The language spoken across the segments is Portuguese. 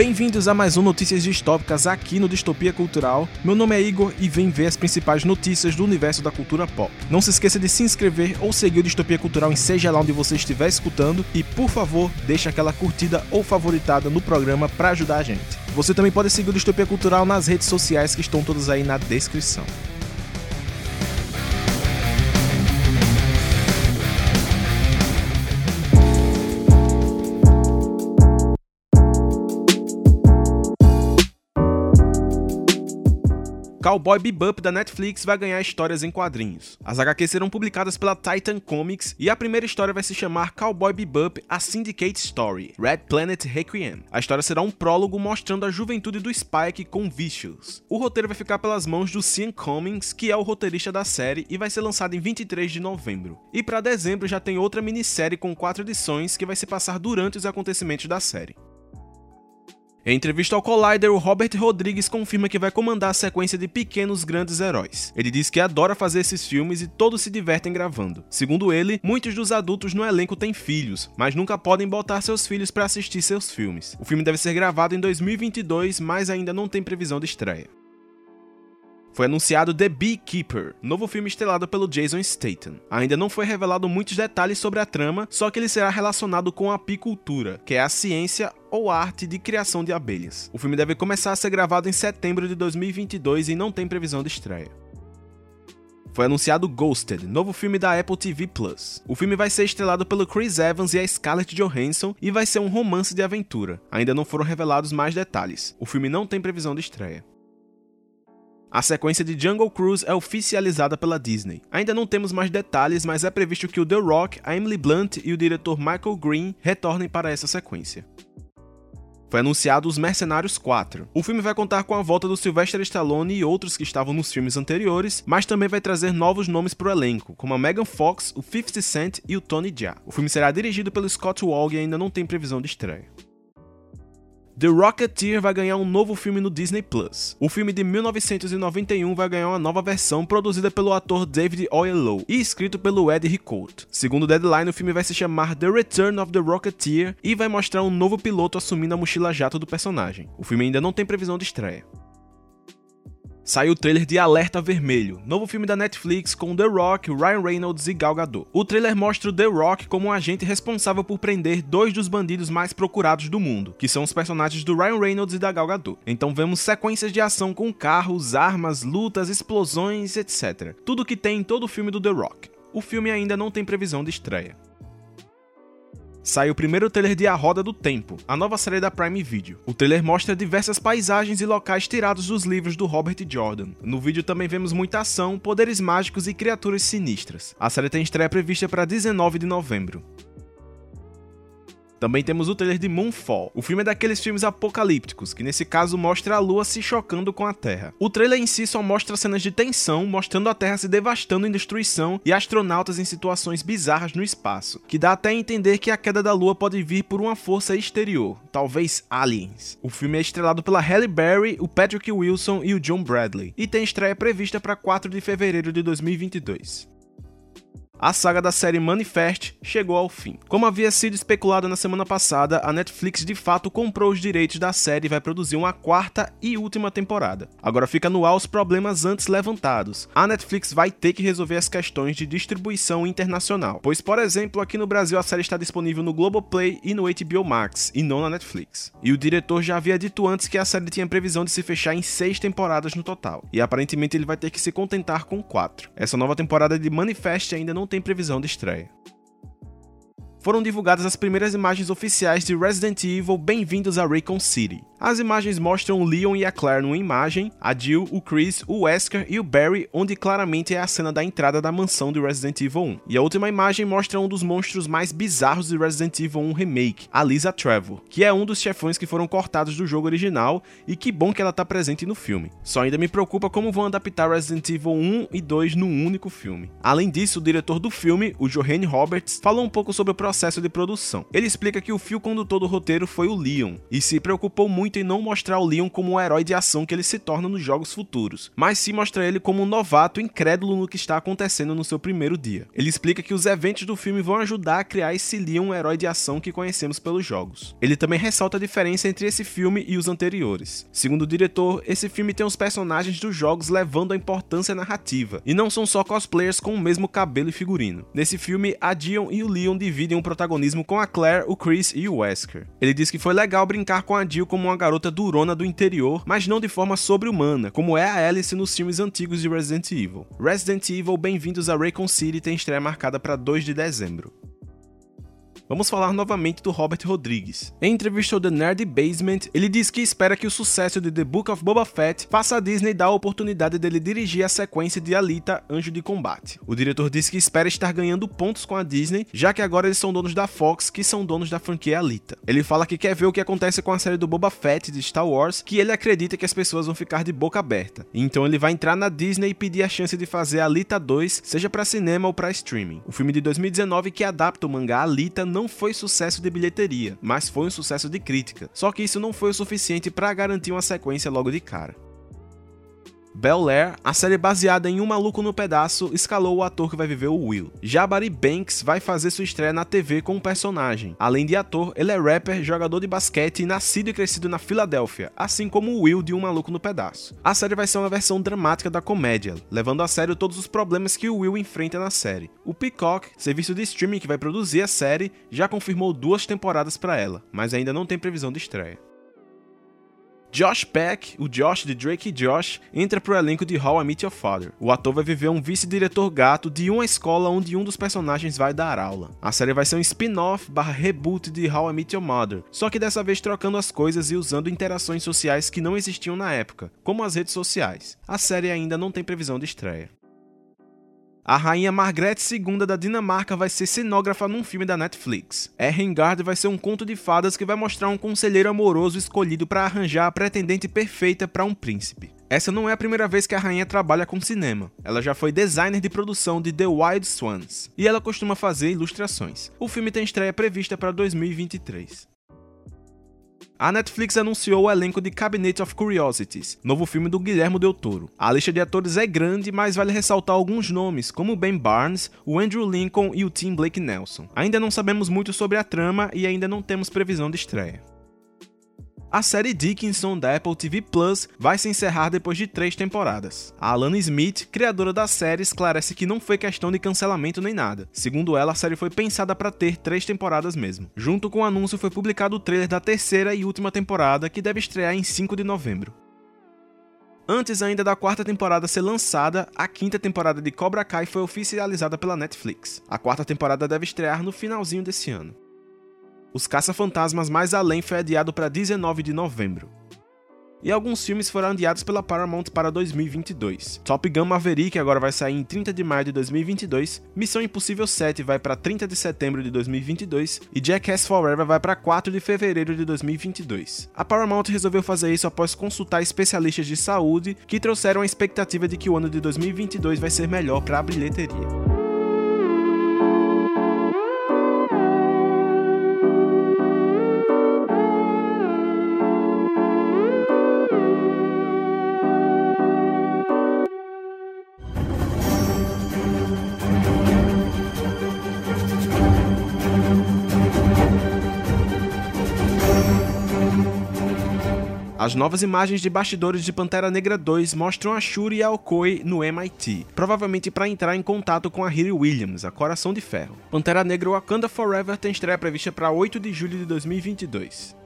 Bem-vindos a mais um Notícias Distópicas aqui no Distopia Cultural. Meu nome é Igor e vem ver as principais notícias do universo da cultura pop. Não se esqueça de se inscrever ou seguir o Distopia Cultural em seja lá onde você estiver escutando e, por favor, deixe aquela curtida ou favoritada no programa para ajudar a gente. Você também pode seguir o Distopia Cultural nas redes sociais que estão todas aí na descrição. Cowboy Bebop da Netflix vai ganhar histórias em quadrinhos. As HQs serão publicadas pela Titan Comics e a primeira história vai se chamar Cowboy Bebop: A Syndicate Story, Red Planet Requiem. A história será um prólogo mostrando a juventude do Spike com Vicious. O roteiro vai ficar pelas mãos do Sean Cummings, que é o roteirista da série, e vai ser lançado em 23 de novembro. E para dezembro já tem outra minissérie com quatro edições que vai se passar durante os acontecimentos da série. Em entrevista ao Collider, o Robert Rodrigues confirma que vai comandar a sequência de Pequenos Grandes Heróis. Ele diz que adora fazer esses filmes e todos se divertem gravando. Segundo ele, muitos dos adultos no elenco têm filhos, mas nunca podem botar seus filhos para assistir seus filmes. O filme deve ser gravado em 2022, mas ainda não tem previsão de estreia foi anunciado The Beekeeper, novo filme estrelado pelo Jason Statham. Ainda não foi revelado muitos detalhes sobre a trama, só que ele será relacionado com a apicultura, que é a ciência ou arte de criação de abelhas. O filme deve começar a ser gravado em setembro de 2022 e não tem previsão de estreia. Foi anunciado Ghosted, novo filme da Apple TV Plus. O filme vai ser estrelado pelo Chris Evans e a Scarlett Johansson e vai ser um romance de aventura. Ainda não foram revelados mais detalhes. O filme não tem previsão de estreia. A sequência de Jungle Cruise é oficializada pela Disney. Ainda não temos mais detalhes, mas é previsto que o The Rock, a Emily Blunt e o diretor Michael Green retornem para essa sequência. Foi anunciado Os Mercenários 4. O filme vai contar com a volta do Sylvester Stallone e outros que estavam nos filmes anteriores, mas também vai trazer novos nomes para o elenco, como a Megan Fox, o 50 Cent e o Tony Jaa. O filme será dirigido pelo Scott Wall e ainda não tem previsão de estreia. The Rocketeer vai ganhar um novo filme no Disney Plus. O filme de 1991 vai ganhar uma nova versão produzida pelo ator David Oyelowo e escrito pelo Ed Ricote. Segundo o Deadline, o filme vai se chamar The Return of the Rocketeer e vai mostrar um novo piloto assumindo a mochila jato do personagem. O filme ainda não tem previsão de estreia saiu o trailer de Alerta Vermelho, novo filme da Netflix com The Rock, Ryan Reynolds e Gal Gadot. O trailer mostra o The Rock como um agente responsável por prender dois dos bandidos mais procurados do mundo, que são os personagens do Ryan Reynolds e da Gal Gadot. Então vemos sequências de ação com carros, armas, lutas, explosões, etc. Tudo que tem em todo o filme do The Rock. O filme ainda não tem previsão de estreia saiu o primeiro trailer de A Roda do Tempo, a nova série da Prime Video. O trailer mostra diversas paisagens e locais tirados dos livros do Robert Jordan. No vídeo também vemos muita ação, poderes mágicos e criaturas sinistras. A série tem estreia prevista para 19 de novembro. Também temos o trailer de Moonfall. O filme é daqueles filmes apocalípticos, que nesse caso mostra a lua se chocando com a Terra. O trailer em si só mostra cenas de tensão, mostrando a Terra se devastando em destruição e astronautas em situações bizarras no espaço, que dá até a entender que a queda da lua pode vir por uma força exterior, talvez aliens. O filme é estrelado pela Halle Berry, o Patrick Wilson e o John Bradley, e tem estreia prevista para 4 de fevereiro de 2022 a saga da série Manifest chegou ao fim. Como havia sido especulado na semana passada, a Netflix de fato comprou os direitos da série e vai produzir uma quarta e última temporada. Agora fica no ar os problemas antes levantados. A Netflix vai ter que resolver as questões de distribuição internacional, pois, por exemplo, aqui no Brasil a série está disponível no Globoplay e no HBO Max, e não na Netflix. E o diretor já havia dito antes que a série tinha previsão de se fechar em seis temporadas no total, e aparentemente ele vai ter que se contentar com quatro. Essa nova temporada de Manifest ainda não tem previsão de estreia foram divulgadas as primeiras imagens oficiais de Resident Evil Bem-vindos a Raycon City. As imagens mostram o Leon e a Claire numa imagem, a Jill, o Chris, o Wesker e o Barry, onde claramente é a cena da entrada da mansão de Resident Evil 1. E a última imagem mostra um dos monstros mais bizarros de Resident Evil 1 Remake, a Lisa Trevor, que é um dos chefões que foram cortados do jogo original e que bom que ela tá presente no filme. Só ainda me preocupa como vão adaptar Resident Evil 1 e 2 num único filme. Além disso, o diretor do filme, o Johanne Roberts, falou um pouco sobre o processo de produção. Ele explica que o fio condutor do roteiro foi o Leon e se preocupou muito muito em não mostrar o Leon como um herói de ação que ele se torna nos jogos futuros, mas sim mostrar ele como um novato incrédulo no que está acontecendo no seu primeiro dia. Ele explica que os eventos do filme vão ajudar a criar esse Leon um herói de ação que conhecemos pelos jogos. Ele também ressalta a diferença entre esse filme e os anteriores. Segundo o diretor, esse filme tem os personagens dos jogos levando a importância narrativa, e não são só cosplayers com o mesmo cabelo e figurino. Nesse filme, a Dion e o Leon dividem o protagonismo com a Claire, o Chris e o Wesker. Ele diz que foi legal brincar com a Jill como uma garota durona do interior, mas não de forma sobre-humana, como é a Alice nos filmes antigos de Resident Evil. Resident Evil Bem-vindos a Raycon City tem estreia marcada para 2 de dezembro vamos falar novamente do Robert Rodrigues. Em entrevista ao The Nerd Basement, ele diz que espera que o sucesso de The Book of Boba Fett faça a Disney dar a oportunidade dele dirigir a sequência de Alita Anjo de Combate. O diretor disse que espera estar ganhando pontos com a Disney, já que agora eles são donos da Fox, que são donos da franquia Alita. Ele fala que quer ver o que acontece com a série do Boba Fett de Star Wars, que ele acredita que as pessoas vão ficar de boca aberta. Então ele vai entrar na Disney e pedir a chance de fazer Alita 2, seja para cinema ou para streaming. O filme de 2019 que adapta o mangá Alita não não foi sucesso de bilheteria, mas foi um sucesso de crítica. Só que isso não foi o suficiente para garantir uma sequência logo de cara. Bel Air, a série baseada em Um Maluco no Pedaço, escalou o ator que vai viver o Will. Já Barry Banks vai fazer sua estreia na TV com um personagem. Além de ator, ele é rapper, jogador de basquete nascido e crescido na Filadélfia, assim como o Will de Um Maluco no Pedaço. A série vai ser uma versão dramática da comédia, levando a sério todos os problemas que o Will enfrenta na série. O Peacock, serviço de streaming que vai produzir a série, já confirmou duas temporadas para ela, mas ainda não tem previsão de estreia. Josh Peck, o Josh de Drake e Josh, entra pro elenco de How I Met Your Father. O ator vai viver um vice-diretor gato de uma escola onde um dos personagens vai dar aula. A série vai ser um spin-off barra reboot de How I Met Your Mother, só que dessa vez trocando as coisas e usando interações sociais que não existiam na época, como as redes sociais. A série ainda não tem previsão de estreia. A rainha Margrethe II da Dinamarca vai ser cenógrafa num filme da Netflix. Erengard vai ser um conto de fadas que vai mostrar um conselheiro amoroso escolhido para arranjar a pretendente perfeita para um príncipe. Essa não é a primeira vez que a rainha trabalha com cinema. Ela já foi designer de produção de The Wild Swans e ela costuma fazer ilustrações. O filme tem estreia prevista para 2023 a Netflix anunciou o elenco de Cabinet of Curiosities, novo filme do Guilherme Del Toro. A lista de atores é grande, mas vale ressaltar alguns nomes, como Ben Barnes, o Andrew Lincoln e o Tim Blake Nelson. Ainda não sabemos muito sobre a trama e ainda não temos previsão de estreia. A série Dickinson da Apple TV Plus vai se encerrar depois de três temporadas. A Alana Smith, criadora da série, esclarece que não foi questão de cancelamento nem nada. Segundo ela, a série foi pensada para ter três temporadas mesmo. Junto com o anúncio foi publicado o trailer da terceira e última temporada, que deve estrear em 5 de novembro. Antes ainda da quarta temporada ser lançada, a quinta temporada de Cobra Kai foi oficializada pela Netflix. A quarta temporada deve estrear no finalzinho desse ano. Os Caça-Fantasmas Mais Além foi adiado para 19 de novembro. E alguns filmes foram adiados pela Paramount para 2022. Top Gun Maverick agora vai sair em 30 de maio de 2022, Missão Impossível 7 vai para 30 de setembro de 2022 e Jackass Forever vai para 4 de fevereiro de 2022. A Paramount resolveu fazer isso após consultar especialistas de saúde que trouxeram a expectativa de que o ano de 2022 vai ser melhor para a bilheteria. As novas imagens de bastidores de Pantera Negra 2 mostram a Shuri e a no MIT, provavelmente para entrar em contato com a Riri Williams, a Coração de Ferro. Pantera Negra Wakanda Forever tem estreia prevista para 8 de julho de 2022.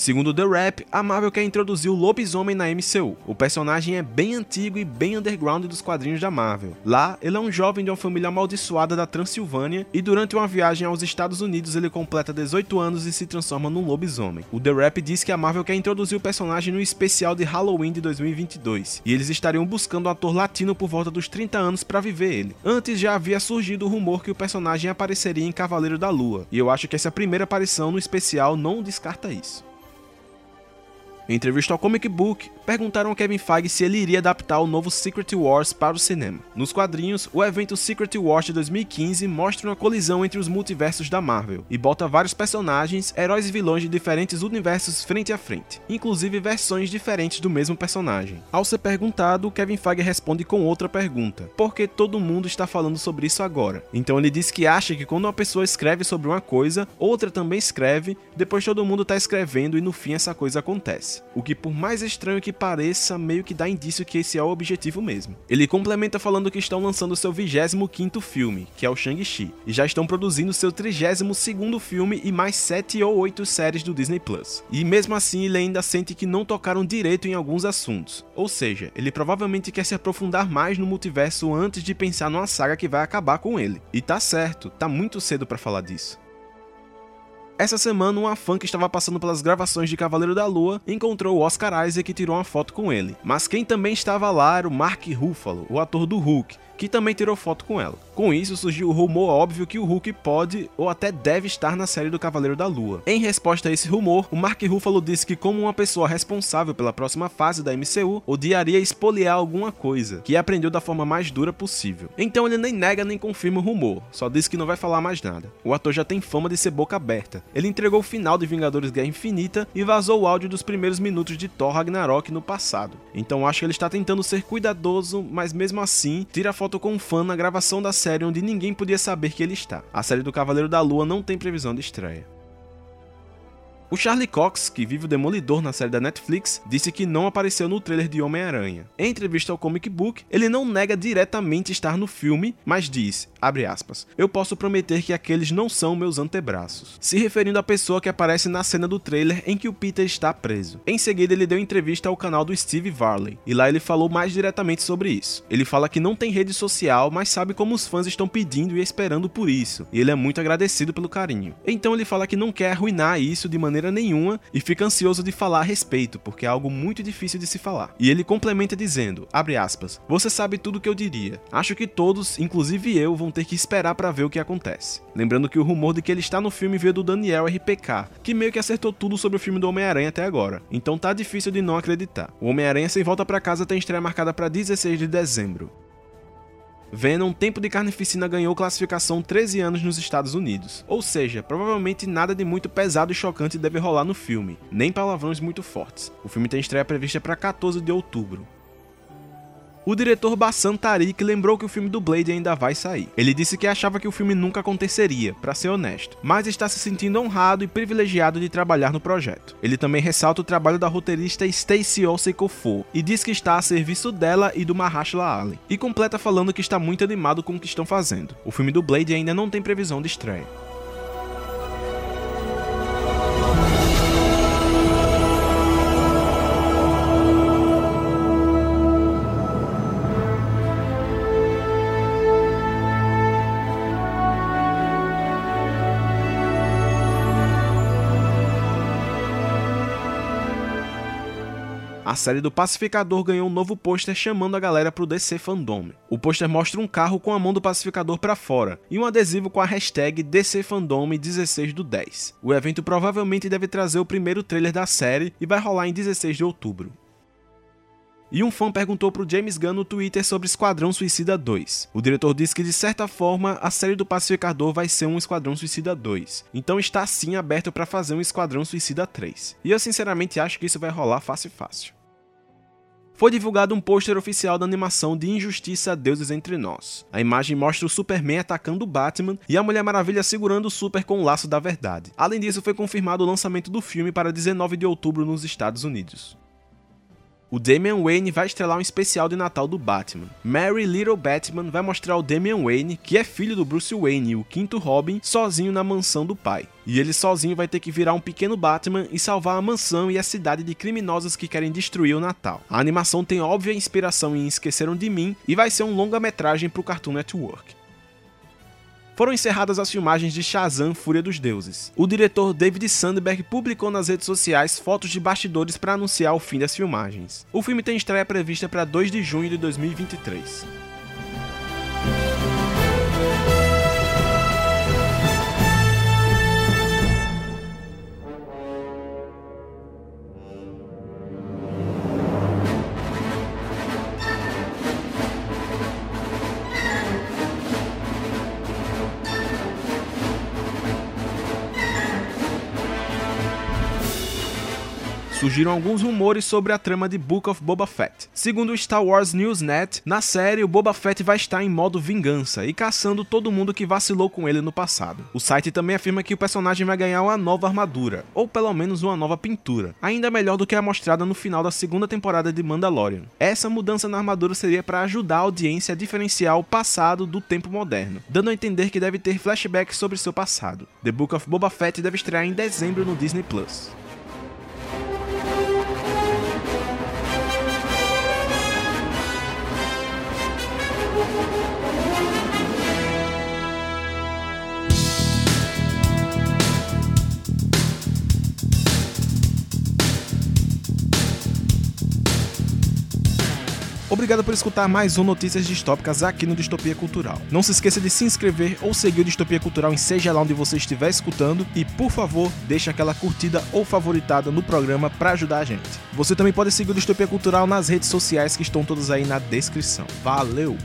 Segundo The Rap, a Marvel quer introduzir o lobisomem na MCU. O personagem é bem antigo e bem underground dos quadrinhos da Marvel. Lá, ele é um jovem de uma família amaldiçoada da Transilvânia e durante uma viagem aos Estados Unidos ele completa 18 anos e se transforma num lobisomem. O The Rap diz que a Marvel quer introduzir o personagem no especial de Halloween de 2022 e eles estariam buscando um ator latino por volta dos 30 anos para viver ele. Antes já havia surgido o rumor que o personagem apareceria em Cavaleiro da Lua, e eu acho que essa primeira aparição no especial não descarta isso. Em entrevista ao Comic Book, perguntaram a Kevin Feige se ele iria adaptar o novo Secret Wars para o cinema. Nos quadrinhos, o evento Secret Wars de 2015 mostra uma colisão entre os multiversos da Marvel e bota vários personagens, heróis e vilões de diferentes universos frente a frente, inclusive versões diferentes do mesmo personagem. Ao ser perguntado, Kevin Feige responde com outra pergunta: por que todo mundo está falando sobre isso agora? Então ele diz que acha que quando uma pessoa escreve sobre uma coisa, outra também escreve, depois todo mundo está escrevendo e no fim essa coisa acontece. O que por mais estranho que pareça, meio que dá indício que esse é o objetivo mesmo. Ele complementa falando que estão lançando seu 25º filme, que é o Shang-Chi, e já estão produzindo seu 32º filme e mais 7 ou 8 séries do Disney Plus. E mesmo assim ele ainda sente que não tocaram direito em alguns assuntos. Ou seja, ele provavelmente quer se aprofundar mais no multiverso antes de pensar numa saga que vai acabar com ele. E tá certo, tá muito cedo para falar disso. Essa semana, uma fã que estava passando pelas gravações de Cavaleiro da Lua encontrou o Oscar Isaac e tirou uma foto com ele. Mas quem também estava lá era o Mark Ruffalo, o ator do Hulk, que também tirou foto com ela. Com isso, surgiu o rumor óbvio que o Hulk pode ou até deve estar na série do Cavaleiro da Lua. Em resposta a esse rumor, o Mark Ruffalo disse que, como uma pessoa responsável pela próxima fase da MCU, odiaria espoliar alguma coisa, que aprendeu da forma mais dura possível. Então ele nem nega nem confirma o rumor, só diz que não vai falar mais nada. O ator já tem fama de ser boca aberta. Ele entregou o final de Vingadores Guerra Infinita e vazou o áudio dos primeiros minutos de Thor Ragnarok no passado. Então acho que ele está tentando ser cuidadoso, mas mesmo assim, tira foto foto com um fã na gravação da série onde ninguém podia saber que ele está. A série do Cavaleiro da Lua não tem previsão de estreia. O Charlie Cox, que vive o Demolidor na série da Netflix, disse que não apareceu no trailer de Homem-Aranha. Em entrevista ao Comic Book, ele não nega diretamente estar no filme, mas diz, aspas, eu posso prometer que aqueles não são meus antebraços, se referindo à pessoa que aparece na cena do trailer em que o Peter está preso. Em seguida, ele deu entrevista ao canal do Steve Varley, e lá ele falou mais diretamente sobre isso. Ele fala que não tem rede social, mas sabe como os fãs estão pedindo e esperando por isso, e ele é muito agradecido pelo carinho. Então ele fala que não quer arruinar isso de maneira maneira nenhuma e fica ansioso de falar a respeito, porque é algo muito difícil de se falar. E ele complementa dizendo, aspas, você sabe tudo o que eu diria. Acho que todos, inclusive eu, vão ter que esperar para ver o que acontece. Lembrando que o rumor de que ele está no filme veio do Daniel RPK, que meio que acertou tudo sobre o filme do Homem-Aranha até agora. Então tá difícil de não acreditar. O Homem-Aranha sem volta para casa tem estreia marcada para 16 de dezembro. Venom Tempo de Carnificina ganhou classificação 13 anos nos Estados Unidos. Ou seja, provavelmente nada de muito pesado e chocante deve rolar no filme, nem palavrões muito fortes. O filme tem estreia prevista para 14 de outubro. O diretor Bassan Tariq lembrou que o filme do Blade ainda vai sair. Ele disse que achava que o filme nunca aconteceria, para ser honesto, mas está se sentindo honrado e privilegiado de trabalhar no projeto. Ele também ressalta o trabalho da roteirista Stacey Osei-Kuffour e diz que está a serviço dela e do Mahershala Ali, e completa falando que está muito animado com o que estão fazendo. O filme do Blade ainda não tem previsão de estreia. A série do Pacificador ganhou um novo pôster chamando a galera pro DC Fandom. O pôster mostra um carro com a mão do Pacificador para fora e um adesivo com a hashtag DC Fandom 16 do 10. O evento provavelmente deve trazer o primeiro trailer da série e vai rolar em 16 de outubro. E um fã perguntou pro James Gunn no Twitter sobre Esquadrão Suicida 2. O diretor disse que de certa forma a série do Pacificador vai ser um Esquadrão Suicida 2. Então está sim aberto para fazer um Esquadrão Suicida 3. E eu sinceramente acho que isso vai rolar fácil fácil foi divulgado um pôster oficial da animação de Injustiça Deuses Entre Nós. A imagem mostra o Superman atacando o Batman e a Mulher Maravilha segurando o Super com o laço da verdade. Além disso, foi confirmado o lançamento do filme para 19 de outubro nos Estados Unidos. O Damian Wayne vai estrelar um especial de Natal do Batman. Mary Little Batman vai mostrar o Damian Wayne, que é filho do Bruce Wayne e o quinto Robin, sozinho na mansão do pai. E ele sozinho vai ter que virar um pequeno Batman e salvar a mansão e a cidade de criminosos que querem destruir o Natal. A animação tem óbvia inspiração em Esqueceram de Mim e vai ser um longa-metragem para o Cartoon Network foram encerradas as filmagens de Shazam Fúria dos Deuses. O diretor David Sandberg publicou nas redes sociais fotos de bastidores para anunciar o fim das filmagens. O filme tem estreia prevista para 2 de junho de 2023. Surgiram alguns rumores sobre a trama de Book of Boba Fett. Segundo o Star Wars Newsnet, na série o Boba Fett vai estar em modo vingança e caçando todo mundo que vacilou com ele no passado. O site também afirma que o personagem vai ganhar uma nova armadura, ou pelo menos uma nova pintura, ainda melhor do que a mostrada no final da segunda temporada de Mandalorian. Essa mudança na armadura seria para ajudar a audiência a diferenciar o passado do tempo moderno, dando a entender que deve ter flashbacks sobre seu passado. The Book of Boba Fett deve estrear em dezembro no Disney Plus. Obrigado por escutar mais um Notícias Distópicas aqui no Distopia Cultural. Não se esqueça de se inscrever ou seguir o Distopia Cultural em seja lá onde você estiver escutando e, por favor, deixe aquela curtida ou favoritada no programa para ajudar a gente. Você também pode seguir o Distopia Cultural nas redes sociais que estão todas aí na descrição. Valeu!